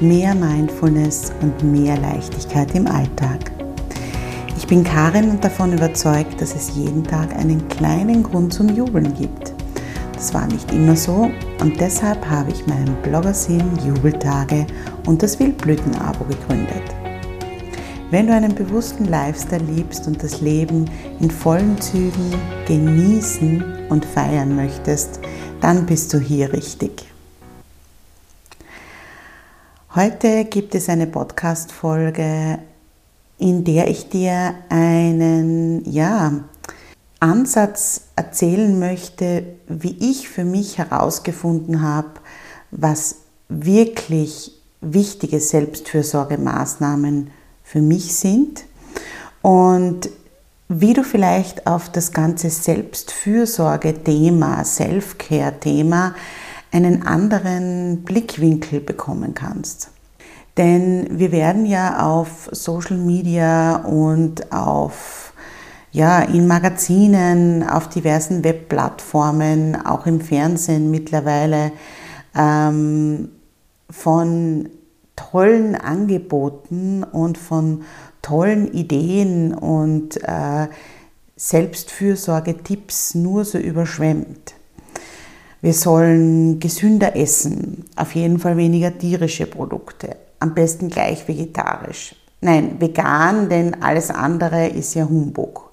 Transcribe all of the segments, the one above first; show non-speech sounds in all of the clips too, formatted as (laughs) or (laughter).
mehr Mindfulness und mehr Leichtigkeit im Alltag. Ich bin Karin und davon überzeugt, dass es jeden Tag einen kleinen Grund zum Jubeln gibt. Das war nicht immer so und deshalb habe ich meinen Bloggersinn Jubeltage und das Wildblüten-Abo gegründet. Wenn du einen bewussten Lifestyle liebst und das Leben in vollen Zügen genießen und feiern möchtest, dann bist du hier richtig. Heute gibt es eine Podcast-Folge, in der ich dir einen ja, Ansatz erzählen möchte, wie ich für mich herausgefunden habe, was wirklich wichtige Selbstfürsorgemaßnahmen für mich sind und wie du vielleicht auf das ganze Selbstfürsorge-Thema, Self-Care-Thema einen anderen Blickwinkel bekommen kannst. Denn wir werden ja auf Social Media und auf, ja, in Magazinen, auf diversen Webplattformen, auch im Fernsehen mittlerweile ähm, von tollen Angeboten und von tollen Ideen und äh, Selbstfürsorge-Tipps nur so überschwemmt. Wir sollen gesünder essen, auf jeden Fall weniger tierische Produkte, am besten gleich vegetarisch. Nein, vegan, denn alles andere ist ja Humbug.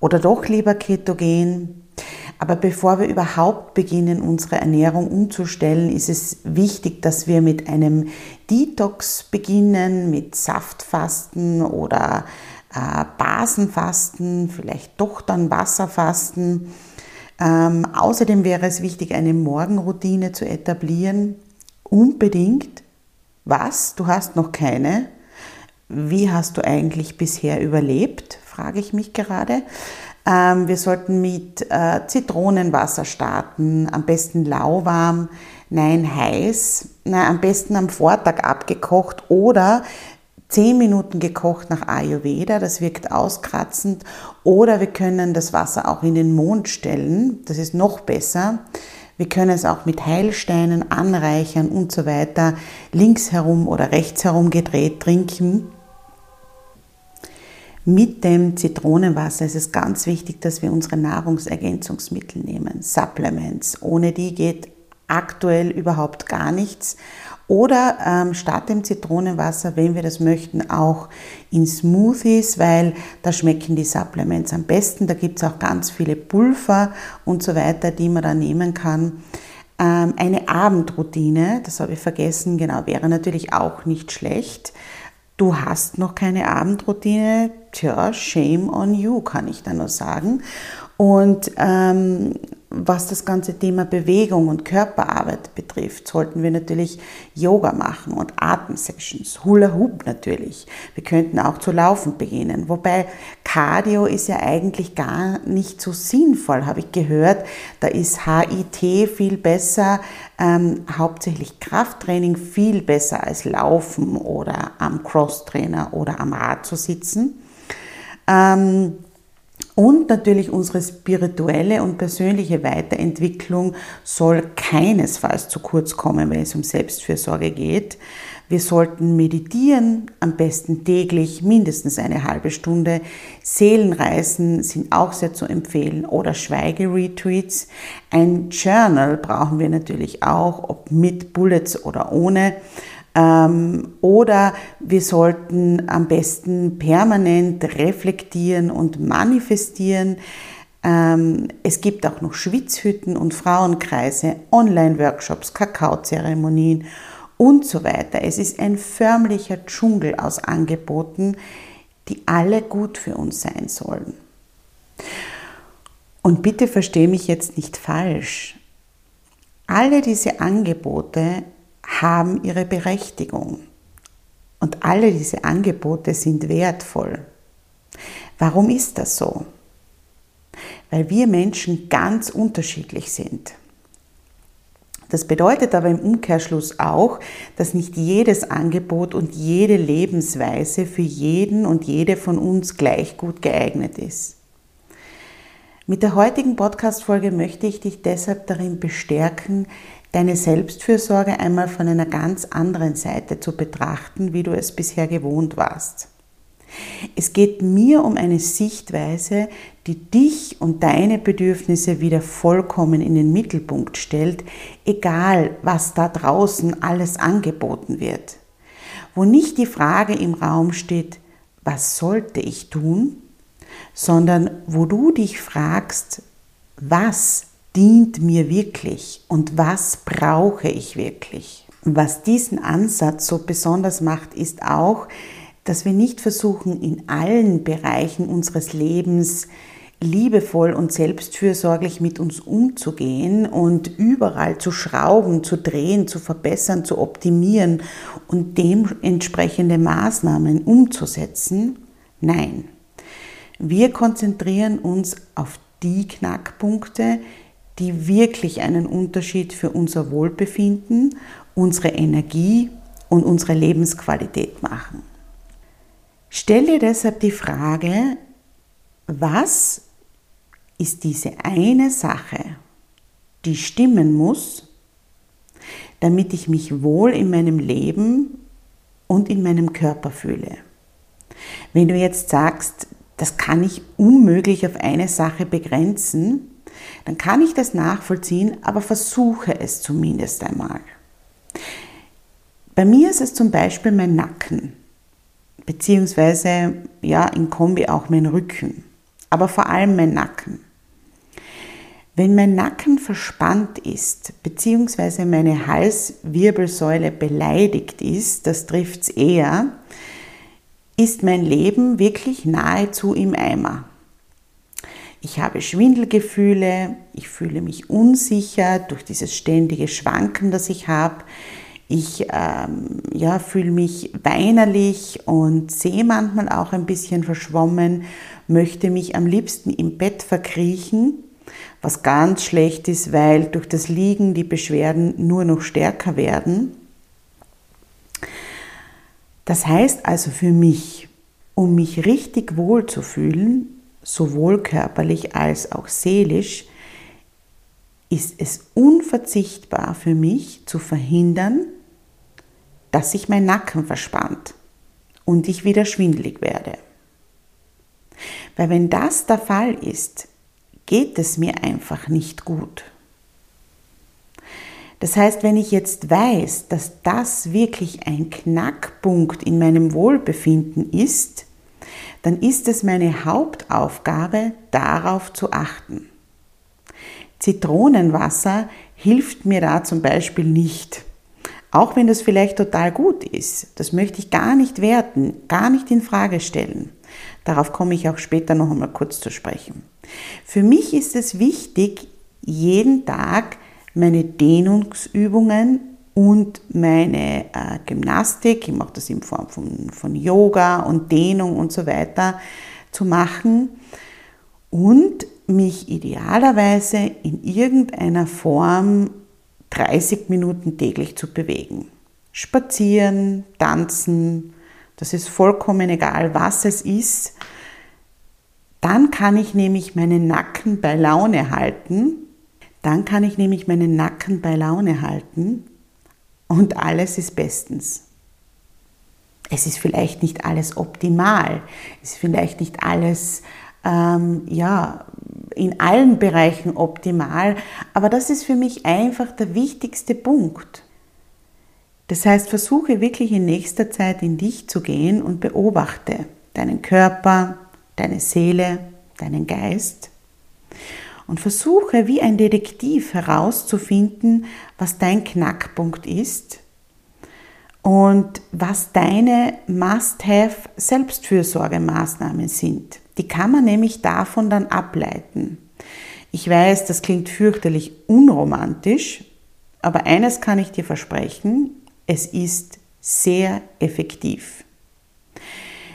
Oder doch lieber ketogen. Aber bevor wir überhaupt beginnen, unsere Ernährung umzustellen, ist es wichtig, dass wir mit einem Detox beginnen, mit Saftfasten oder äh, Basenfasten, vielleicht doch dann Wasserfasten ähm, außerdem wäre es wichtig, eine Morgenroutine zu etablieren. Unbedingt. Was? Du hast noch keine? Wie hast du eigentlich bisher überlebt? Frage ich mich gerade. Ähm, wir sollten mit äh, Zitronenwasser starten, am besten lauwarm, nein heiß, na, am besten am Vortag abgekocht oder 10 Minuten gekocht nach Ayurveda, das wirkt auskratzend. Oder wir können das Wasser auch in den Mond stellen, das ist noch besser. Wir können es auch mit Heilsteinen anreichern und so weiter, links herum oder rechts herum gedreht trinken. Mit dem Zitronenwasser ist es ganz wichtig, dass wir unsere Nahrungsergänzungsmittel nehmen, Supplements. Ohne die geht aktuell überhaupt gar nichts. Oder ähm, statt dem Zitronenwasser, wenn wir das möchten, auch in Smoothies, weil da schmecken die Supplements am besten. Da gibt es auch ganz viele Pulver und so weiter, die man da nehmen kann. Ähm, eine Abendroutine, das habe ich vergessen, genau, wäre natürlich auch nicht schlecht. Du hast noch keine Abendroutine, tja, shame on you, kann ich da nur sagen. Und ähm, was das ganze Thema Bewegung und Körperarbeit betrifft, sollten wir natürlich Yoga machen und Atemsessions, Hula Hoop natürlich. Wir könnten auch zu laufen beginnen. Wobei Cardio ist ja eigentlich gar nicht so sinnvoll, habe ich gehört. Da ist HIT viel besser, ähm, hauptsächlich Krafttraining viel besser als Laufen oder am Crosstrainer oder am Rad zu sitzen. Ähm, Und natürlich unsere spirituelle und persönliche Weiterentwicklung soll keinesfalls zu kurz kommen, wenn es um Selbstfürsorge geht. Wir sollten meditieren, am besten täglich, mindestens eine halbe Stunde. Seelenreisen sind auch sehr zu empfehlen oder Schweigeretreats. Ein Journal brauchen wir natürlich auch, ob mit Bullets oder ohne. Ähm, oder wir sollten am besten permanent reflektieren und manifestieren. Ähm, es gibt auch noch Schwitzhütten und Frauenkreise, Online-Workshops, Kakaozeremonien und so weiter. Es ist ein förmlicher Dschungel aus Angeboten, die alle gut für uns sein sollen. Und bitte verstehe mich jetzt nicht falsch. Alle diese Angebote haben ihre Berechtigung. Und alle diese Angebote sind wertvoll. Warum ist das so? Weil wir Menschen ganz unterschiedlich sind. Das bedeutet aber im Umkehrschluss auch, dass nicht jedes Angebot und jede Lebensweise für jeden und jede von uns gleich gut geeignet ist. Mit der heutigen Podcast-Folge möchte ich dich deshalb darin bestärken, deine Selbstfürsorge einmal von einer ganz anderen Seite zu betrachten, wie du es bisher gewohnt warst. Es geht mir um eine Sichtweise, die dich und deine Bedürfnisse wieder vollkommen in den Mittelpunkt stellt, egal was da draußen alles angeboten wird. Wo nicht die Frage im Raum steht, was sollte ich tun, sondern wo du dich fragst, was dient mir wirklich und was brauche ich wirklich. Was diesen Ansatz so besonders macht, ist auch, dass wir nicht versuchen, in allen Bereichen unseres Lebens liebevoll und selbstfürsorglich mit uns umzugehen und überall zu schrauben, zu drehen, zu verbessern, zu optimieren und dementsprechende Maßnahmen umzusetzen. Nein, wir konzentrieren uns auf die Knackpunkte, die wirklich einen Unterschied für unser Wohlbefinden, unsere Energie und unsere Lebensqualität machen. Stell dir deshalb die Frage, was ist diese eine Sache, die stimmen muss, damit ich mich wohl in meinem Leben und in meinem Körper fühle. Wenn du jetzt sagst, das kann ich unmöglich auf eine Sache begrenzen, dann kann ich das nachvollziehen, aber versuche es zumindest einmal. Bei mir ist es zum Beispiel mein Nacken, beziehungsweise ja in Kombi auch mein Rücken, aber vor allem mein Nacken. Wenn mein Nacken verspannt ist, beziehungsweise meine Halswirbelsäule beleidigt ist, das trifft es eher, ist mein Leben wirklich nahezu im Eimer. Ich habe Schwindelgefühle, ich fühle mich unsicher durch dieses ständige Schwanken, das ich habe. Ich ähm, ja, fühle mich weinerlich und sehe manchmal auch ein bisschen verschwommen, möchte mich am liebsten im Bett verkriechen, was ganz schlecht ist, weil durch das Liegen die Beschwerden nur noch stärker werden. Das heißt also für mich, um mich richtig wohl zu fühlen, sowohl körperlich als auch seelisch, ist es unverzichtbar für mich zu verhindern, dass sich mein Nacken verspannt und ich wieder schwindelig werde. Weil wenn das der Fall ist, geht es mir einfach nicht gut. Das heißt, wenn ich jetzt weiß, dass das wirklich ein Knackpunkt in meinem Wohlbefinden ist, dann ist es meine Hauptaufgabe, darauf zu achten. Zitronenwasser hilft mir da zum Beispiel nicht. Auch wenn das vielleicht total gut ist. Das möchte ich gar nicht werten, gar nicht in Frage stellen. Darauf komme ich auch später noch einmal kurz zu sprechen. Für mich ist es wichtig, jeden Tag meine Dehnungsübungen und meine äh, Gymnastik, ich mache das in Form von, von Yoga und Dehnung und so weiter, zu machen und mich idealerweise in irgendeiner Form 30 Minuten täglich zu bewegen. Spazieren, tanzen, das ist vollkommen egal, was es ist. Dann kann ich nämlich meinen Nacken bei Laune halten. Dann kann ich nämlich meinen Nacken bei Laune halten und alles ist bestens. Es ist vielleicht nicht alles optimal, es ist vielleicht nicht alles ähm, ja, in allen Bereichen optimal, aber das ist für mich einfach der wichtigste Punkt. Das heißt, versuche wirklich in nächster Zeit in dich zu gehen und beobachte deinen Körper, deine Seele, deinen Geist und versuche wie ein Detektiv herauszufinden, was dein Knackpunkt ist und was deine Must-Have Selbstfürsorgemaßnahmen sind. Die kann man nämlich davon dann ableiten. Ich weiß, das klingt fürchterlich unromantisch, aber eines kann ich dir versprechen, es ist sehr effektiv.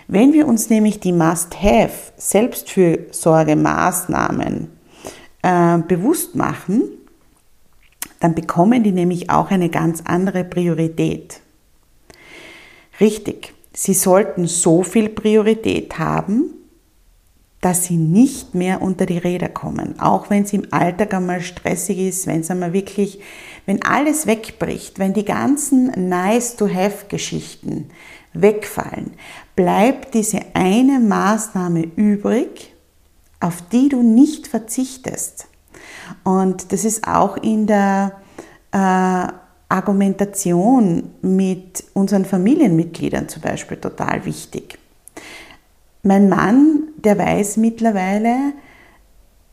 Wenn wir uns nämlich die Must-Have Selbstfürsorgemaßnahmen äh, bewusst machen, dann bekommen die nämlich auch eine ganz andere Priorität. Richtig, sie sollten so viel Priorität haben, dass sie nicht mehr unter die Räder kommen, auch wenn es im Alltag einmal stressig ist, wenn es einmal wirklich, wenn alles wegbricht, wenn die ganzen nice-to-have-Geschichten wegfallen, bleibt diese eine Maßnahme übrig, auf die du nicht verzichtest. Und das ist auch in der äh, Argumentation mit unseren Familienmitgliedern zum Beispiel total wichtig. Mein Mann, der weiß mittlerweile,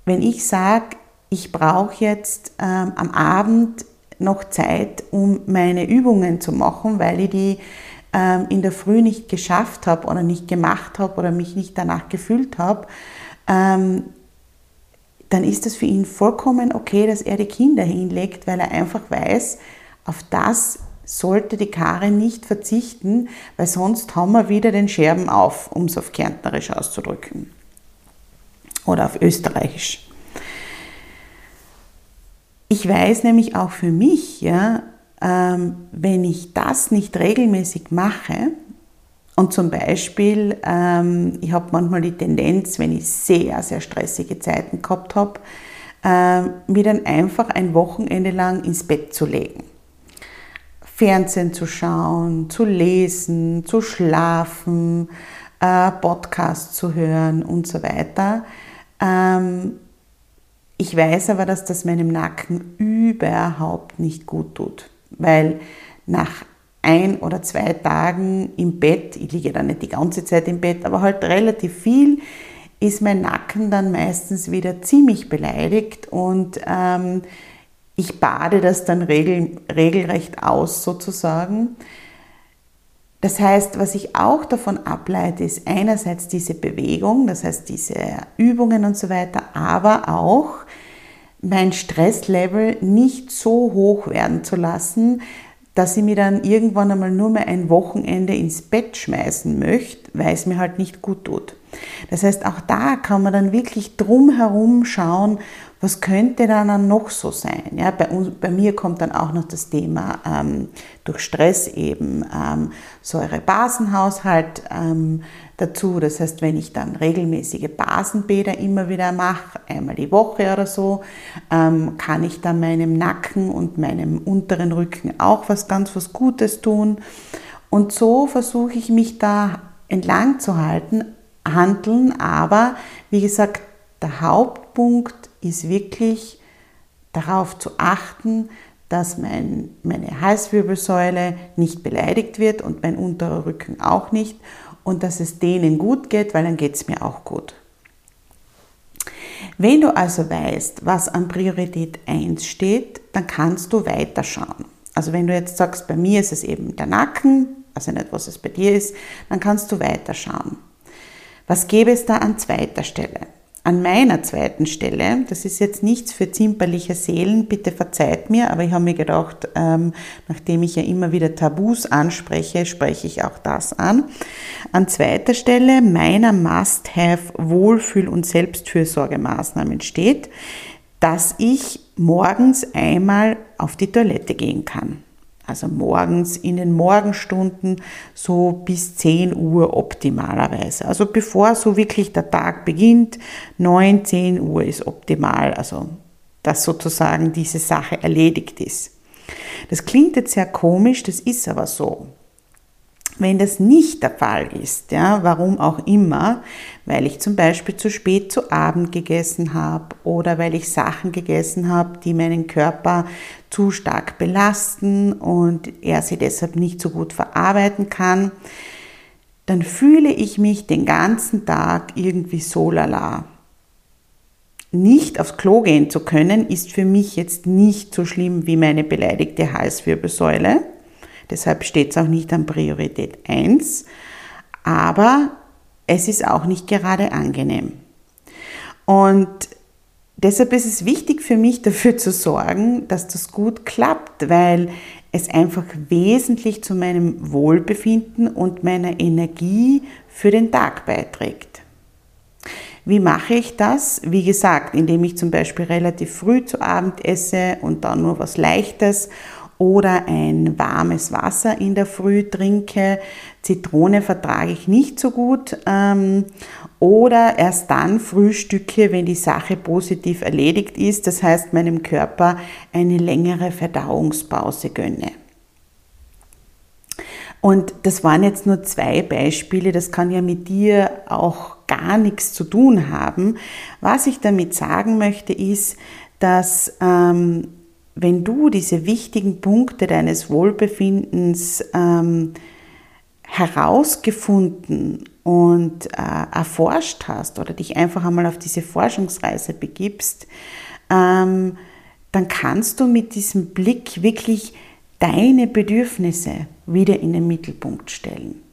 wenn ich sage, ich brauche jetzt ähm, am Abend noch Zeit, um meine Übungen zu machen, weil ich die ähm, in der Früh nicht geschafft habe oder nicht gemacht habe oder mich nicht danach gefühlt habe, ähm, dann ist es für ihn vollkommen okay, dass er die Kinder hinlegt, weil er einfach weiß, auf das sollte die Karin nicht verzichten, weil sonst haben wir wieder den Scherben auf, um es auf Kärntnerisch auszudrücken. Oder auf Österreichisch. Ich weiß nämlich auch für mich, ja, ähm, wenn ich das nicht regelmäßig mache, und zum Beispiel, ähm, ich habe manchmal die Tendenz, wenn ich sehr, sehr stressige Zeiten gehabt habe, äh, mir dann einfach ein Wochenende lang ins Bett zu legen. Fernsehen zu schauen, zu lesen, zu schlafen, äh, Podcasts zu hören und so weiter. Ähm, ich weiß aber, dass das meinem Nacken überhaupt nicht gut tut, weil nach ein oder zwei Tagen im Bett, ich liege dann nicht die ganze Zeit im Bett, aber halt relativ viel, ist mein Nacken dann meistens wieder ziemlich beleidigt und ähm, ich bade das dann regel, regelrecht aus sozusagen. Das heißt, was ich auch davon ableite, ist einerseits diese Bewegung, das heißt diese Übungen und so weiter, aber auch mein Stresslevel nicht so hoch werden zu lassen, dass ich mir dann irgendwann einmal nur mehr ein Wochenende ins Bett schmeißen möchte, weil es mir halt nicht gut tut. Das heißt, auch da kann man dann wirklich drumherum schauen, was könnte dann noch so sein. Ja, bei, uns, bei mir kommt dann auch noch das Thema ähm, durch Stress eben ähm, Säurebasenhaushalt ähm, dazu. Das heißt, wenn ich dann regelmäßige Basenbäder immer wieder mache, einmal die Woche oder so, ähm, kann ich dann meinem Nacken und meinem unteren Rücken auch was ganz was Gutes tun. Und so versuche ich mich da entlang zu halten, handeln, aber wie gesagt, der Hauptpunkt ist wirklich darauf zu achten, dass mein, meine Halswirbelsäule nicht beleidigt wird und mein unterer Rücken auch nicht und dass es denen gut geht, weil dann geht es mir auch gut. Wenn du also weißt, was an Priorität 1 steht, dann kannst du weiterschauen. Also wenn du jetzt sagst, bei mir ist es eben der Nacken, also nicht, was es bei dir ist, dann kannst du weiterschauen. Was gäbe es da an zweiter Stelle? An meiner zweiten Stelle, das ist jetzt nichts für zimperliche Seelen, bitte verzeiht mir, aber ich habe mir gedacht, ähm, nachdem ich ja immer wieder Tabus anspreche, spreche ich auch das an. An zweiter Stelle meiner Must-Have Wohlfühl- und Selbstfürsorgemaßnahmen steht, dass ich morgens einmal auf die Toilette gehen kann. Also morgens in den Morgenstunden so bis 10 Uhr optimalerweise. Also bevor so wirklich der Tag beginnt, 9, 10 Uhr ist optimal. Also dass sozusagen diese Sache erledigt ist. Das klingt jetzt sehr komisch, das ist aber so. Wenn das nicht der Fall ist, ja, warum auch immer, weil ich zum Beispiel zu spät zu Abend gegessen habe oder weil ich Sachen gegessen habe, die meinen Körper zu stark belasten und er sie deshalb nicht so gut verarbeiten kann, dann fühle ich mich den ganzen Tag irgendwie so lala. Nicht aufs Klo gehen zu können, ist für mich jetzt nicht so schlimm wie meine beleidigte Halswirbelsäule Deshalb steht es auch nicht an Priorität 1. Aber es ist auch nicht gerade angenehm. Und deshalb ist es wichtig für mich (laughs) dafür zu sorgen, dass das gut klappt, weil es einfach wesentlich zu meinem Wohlbefinden und meiner Energie für den Tag beiträgt. Wie mache ich das? Wie gesagt, indem ich zum Beispiel relativ früh zu Abend esse und dann nur was Leichtes oder ein warmes Wasser in der Früh trinke. Zitrone vertrage ich nicht so gut. Ähm, oder erst dann frühstücke, wenn die Sache positiv erledigt ist, das heißt meinem Körper eine längere Verdauungspause gönne. Und das waren jetzt nur zwei Beispiele, das kann ja mit dir auch gar nichts zu tun haben. Was ich damit sagen möchte, ist, dass ähm, wenn du diese wichtigen Punkte deines Wohlbefindens ähm, herausgefunden und äh, erforscht hast oder dich einfach einmal auf diese Forschungsreise begibst, ähm, dann kannst du mit diesem Blick wirklich deine Bedürfnisse wieder in den Mittelpunkt stellen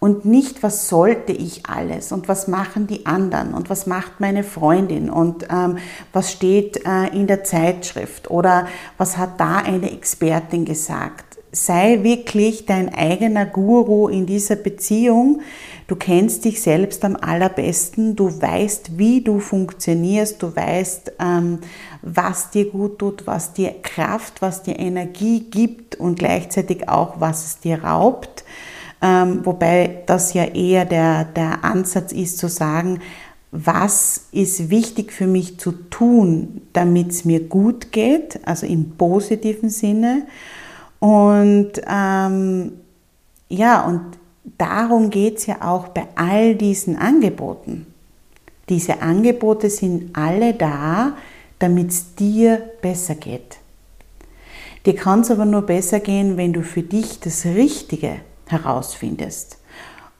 und nicht, was sollte ich alles und was machen die anderen und was macht meine Freundin und ähm, was steht äh, in der Zeitschrift oder was hat da eine Expertin gesagt. Sei wirklich dein eigener Guru in dieser Beziehung. Du kennst dich selbst am allerbesten. Du weißt, wie du funktionierst. Du weißt, ähm, was dir gut tut, was dir Kraft, was dir Energie gibt und gleichzeitig auch, was es dir raubt. Ähm, wobei das ja eher der, der Ansatz ist zu sagen, was ist wichtig für mich zu tun, damit es mir gut geht, also im positiven Sinne. Und ähm, ja, und darum geht es ja auch bei all diesen Angeboten. Diese Angebote sind alle da, damit es dir besser geht. Dir kann es aber nur besser gehen, wenn du für dich das Richtige herausfindest.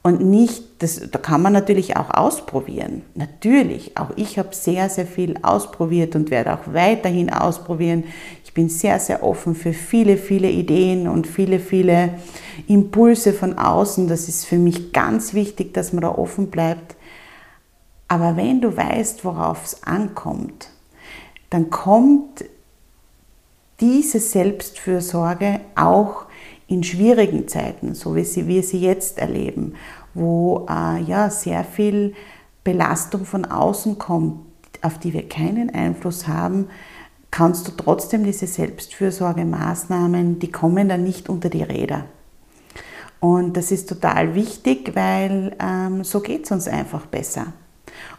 Und nicht, das, da kann man natürlich auch ausprobieren. Natürlich, auch ich habe sehr, sehr viel ausprobiert und werde auch weiterhin ausprobieren. Ich bin sehr, sehr offen für viele, viele Ideen und viele, viele Impulse von außen. Das ist für mich ganz wichtig, dass man da offen bleibt. Aber wenn du weißt, worauf es ankommt, dann kommt diese Selbstfürsorge auch in schwierigen Zeiten, so wie sie, wir sie jetzt erleben, wo äh, ja sehr viel Belastung von außen kommt, auf die wir keinen Einfluss haben, kannst du trotzdem diese Selbstfürsorgemaßnahmen, die kommen dann nicht unter die Räder. Und das ist total wichtig, weil ähm, so geht es uns einfach besser.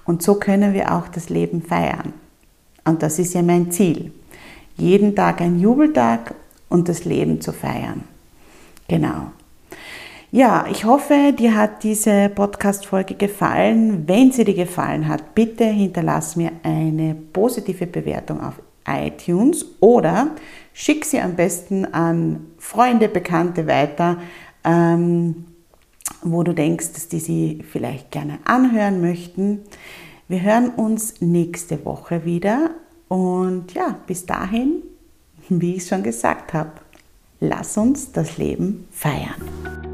Und so können wir auch das Leben feiern. Und das ist ja mein Ziel. Jeden Tag ein Jubeltag und das Leben zu feiern. Genau. Ja, ich hoffe, dir hat diese Podcast-Folge gefallen. Wenn sie dir gefallen hat, bitte hinterlass mir eine positive Bewertung auf iTunes oder schick sie am besten an Freunde, Bekannte weiter, ähm, wo du denkst, dass die sie vielleicht gerne anhören möchten. Wir hören uns nächste Woche wieder und ja, bis dahin, wie ich schon gesagt habe, Lass uns das Leben feiern.